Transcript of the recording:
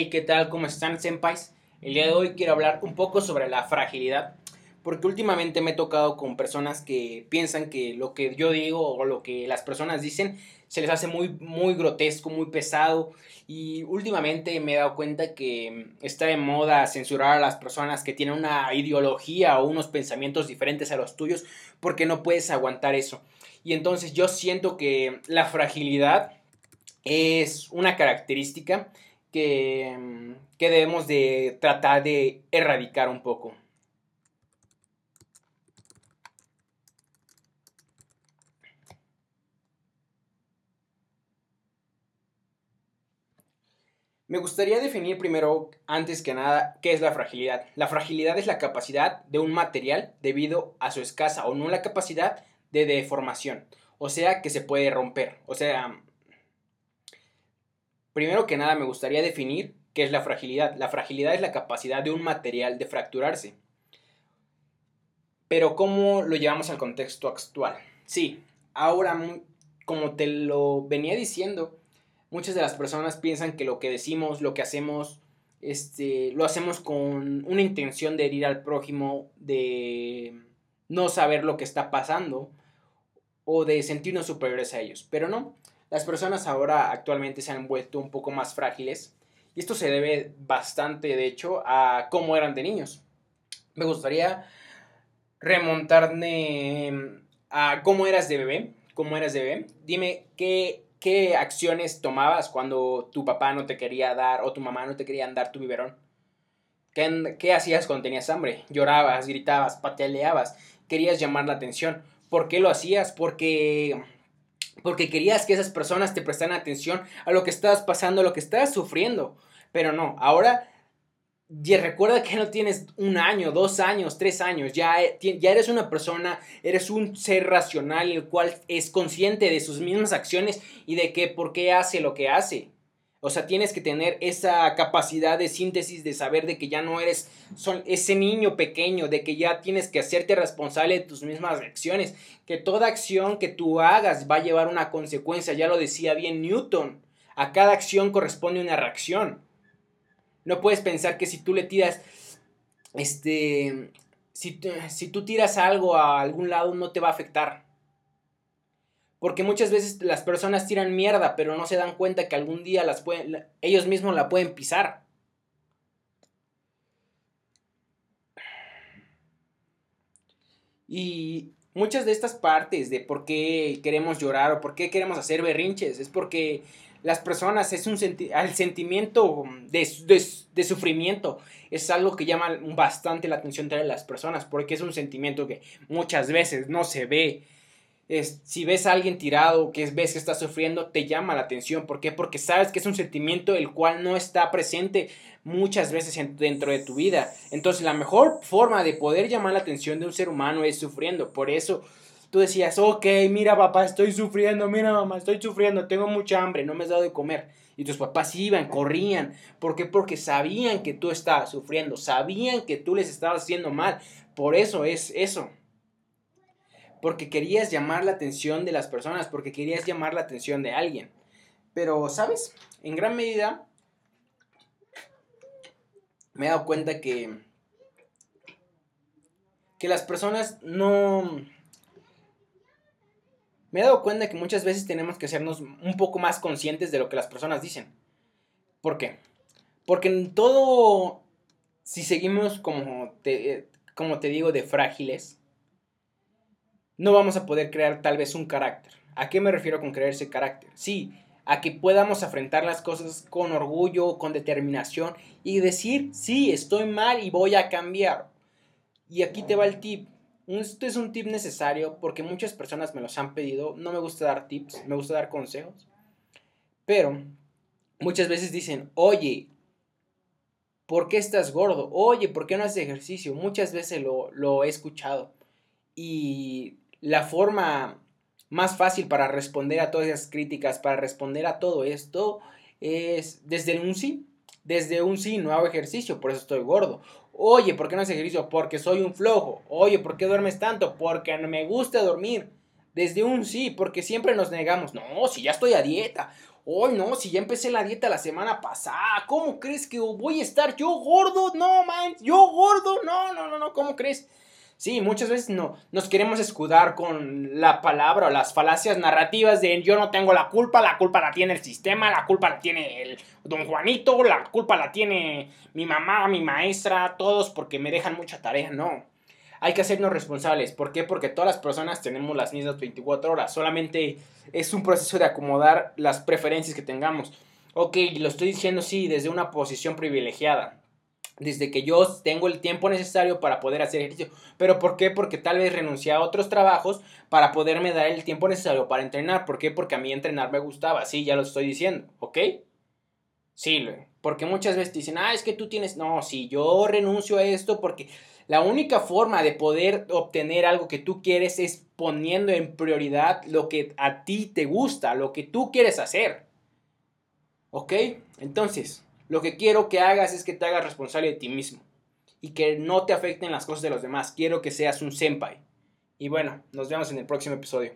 Hey, ¿qué tal? ¿Cómo están, senpais? El día de hoy quiero hablar un poco sobre la fragilidad, porque últimamente me he tocado con personas que piensan que lo que yo digo o lo que las personas dicen se les hace muy, muy grotesco, muy pesado, y últimamente me he dado cuenta que está de moda censurar a las personas que tienen una ideología o unos pensamientos diferentes a los tuyos, porque no puedes aguantar eso. Y entonces yo siento que la fragilidad es una característica que, que debemos de tratar de erradicar un poco. Me gustaría definir primero, antes que nada, qué es la fragilidad. La fragilidad es la capacidad de un material debido a su escasa o no la capacidad de deformación. O sea, que se puede romper. O sea, primero que nada me gustaría definir qué es la fragilidad. La fragilidad es la capacidad de un material de fracturarse. Pero ¿cómo lo llevamos al contexto actual? Sí, ahora, como te lo venía diciendo, muchas de las personas piensan que lo que decimos, lo que hacemos, este, lo hacemos con una intención de herir al prójimo, de no saber lo que está pasando o de sentirnos superiores a ellos. Pero no, las personas ahora actualmente se han vuelto un poco más frágiles y esto se debe bastante, de hecho, a cómo eran de niños. Me gustaría remontarme a cómo eras de bebé, cómo eras de bebé. Dime qué ¿Qué acciones tomabas cuando tu papá no te quería dar o tu mamá no te querían dar tu biberón? ¿Qué, hacías cuando tenías hambre? Llorabas, gritabas, pataleabas, querías llamar la atención. ¿Por qué lo hacías? Porque porque querías que esas personas te prestaran atención a lo que estabas pasando, a lo que estabas sufriendo. Pero no, ahora recuerda que no tienes un año, dos años, tres años, ya, ya eres una persona, eres un ser racional el cual es consciente de sus mismas acciones y de que por qué hace lo que hace. O sea, tienes que tener esa capacidad de síntesis de saber de que ya no eres son, ese niño pequeño, de que ya tienes que hacerte responsable de tus mismas acciones, que toda acción que tú hagas va a llevar una consecuencia, ya lo decía bien Newton, a cada acción corresponde una reacción. No puedes pensar que si tú le tiras, este, si, si tú tiras algo a algún lado no te va a afectar. Porque muchas veces las personas tiran mierda, pero no se dan cuenta que algún día ellos mismos la pueden pisar. Y muchas de estas partes de por qué queremos llorar o por qué queremos hacer berrinches es porque las personas, es un el sentimiento de, sufrimiento, es algo que llama bastante la atención de las personas, porque es un sentimiento que muchas veces no se ve. Es, si ves a alguien tirado, que ves que está sufriendo, te llama la atención. ¿Por qué? Porque sabes que es un sentimiento el cual no está presente muchas veces dentro de tu vida. Entonces la mejor forma de poder llamar la atención de un ser humano es sufriendo. Por eso tú decías, ok, mira papá, estoy sufriendo, mira mamá, estoy sufriendo, tengo mucha hambre, no me has dado de comer. Y tus papás iban, corrían. ¿Por qué? Porque sabían que tú estabas sufriendo, sabían que tú les estabas haciendo mal. Por eso es eso. Porque querías llamar la atención de las personas, porque querías llamar la atención de alguien. Pero, ¿sabes? En gran medida me he dado cuenta que que las personas no me he dado cuenta que muchas veces tenemos que hacernos un poco más conscientes de lo que las personas dicen. ¿Por qué? Porque en todo, si seguimos como te, como te digo, de frágiles, no vamos a poder crear tal vez un carácter. ¿A qué me refiero con crear ese carácter? Sí, a que podamos afrontar las cosas con orgullo, con determinación y decir, sí, estoy mal y voy a cambiar. Y aquí te va el tip esto es un tip necesario porque muchas personas me los han pedido. No me gusta dar tips, me gusta dar consejos. Pero muchas veces dicen, oye, ¿por qué estás gordo? Oye, ¿por qué no haces ejercicio? Muchas veces lo, lo he escuchado. Y la forma más fácil para responder a todas esas críticas, para responder a todo esto, es desde un sí. Desde un sí, no hago ejercicio, por eso estoy gordo. Oye, ¿por qué no haces ejercicio? Porque soy un flojo. Oye, ¿por qué duermes tanto? Porque no me gusta dormir. Desde un sí, porque siempre nos negamos. No, si ya estoy a dieta. Hoy no, si ya empecé la dieta la semana pasada, ¿cómo crees que voy a estar yo gordo? No, man, yo gordo, no, no, no, no, ¿cómo crees? Sí, muchas veces no, nos queremos escudar con la palabra o las falacias narrativas de yo no tengo la culpa, la culpa la tiene el sistema, la culpa la tiene el don Juanito, la culpa la tiene mi mamá, mi maestra, todos porque me dejan mucha tarea. No, hay que hacernos responsables. ¿Por qué? Porque todas las personas tenemos las mismas 24 horas. Solamente es un proceso de acomodar las preferencias que tengamos. Ok, lo estoy diciendo sí desde una posición privilegiada desde que yo tengo el tiempo necesario para poder hacer ejercicio. ¿Pero por qué? Porque tal vez renuncié a otros trabajos para poderme dar el tiempo necesario para entrenar. ¿Por qué? Porque a mí entrenar me gustaba. Sí, ya lo estoy diciendo, ¿ok? Sí, porque muchas veces dicen, ah, es que tú tienes... No, sí, yo renuncio a esto porque la única forma de poder obtener algo que tú quieres es poniendo en prioridad lo que a ti te gusta, lo que tú quieres hacer. ¿Ok? Entonces, lo que quiero que hagas es que te hagas responsable de ti mismo y que no te afecten las cosas de los demás. Quiero que seas un senpai. Y bueno, nos vemos en el próximo episodio.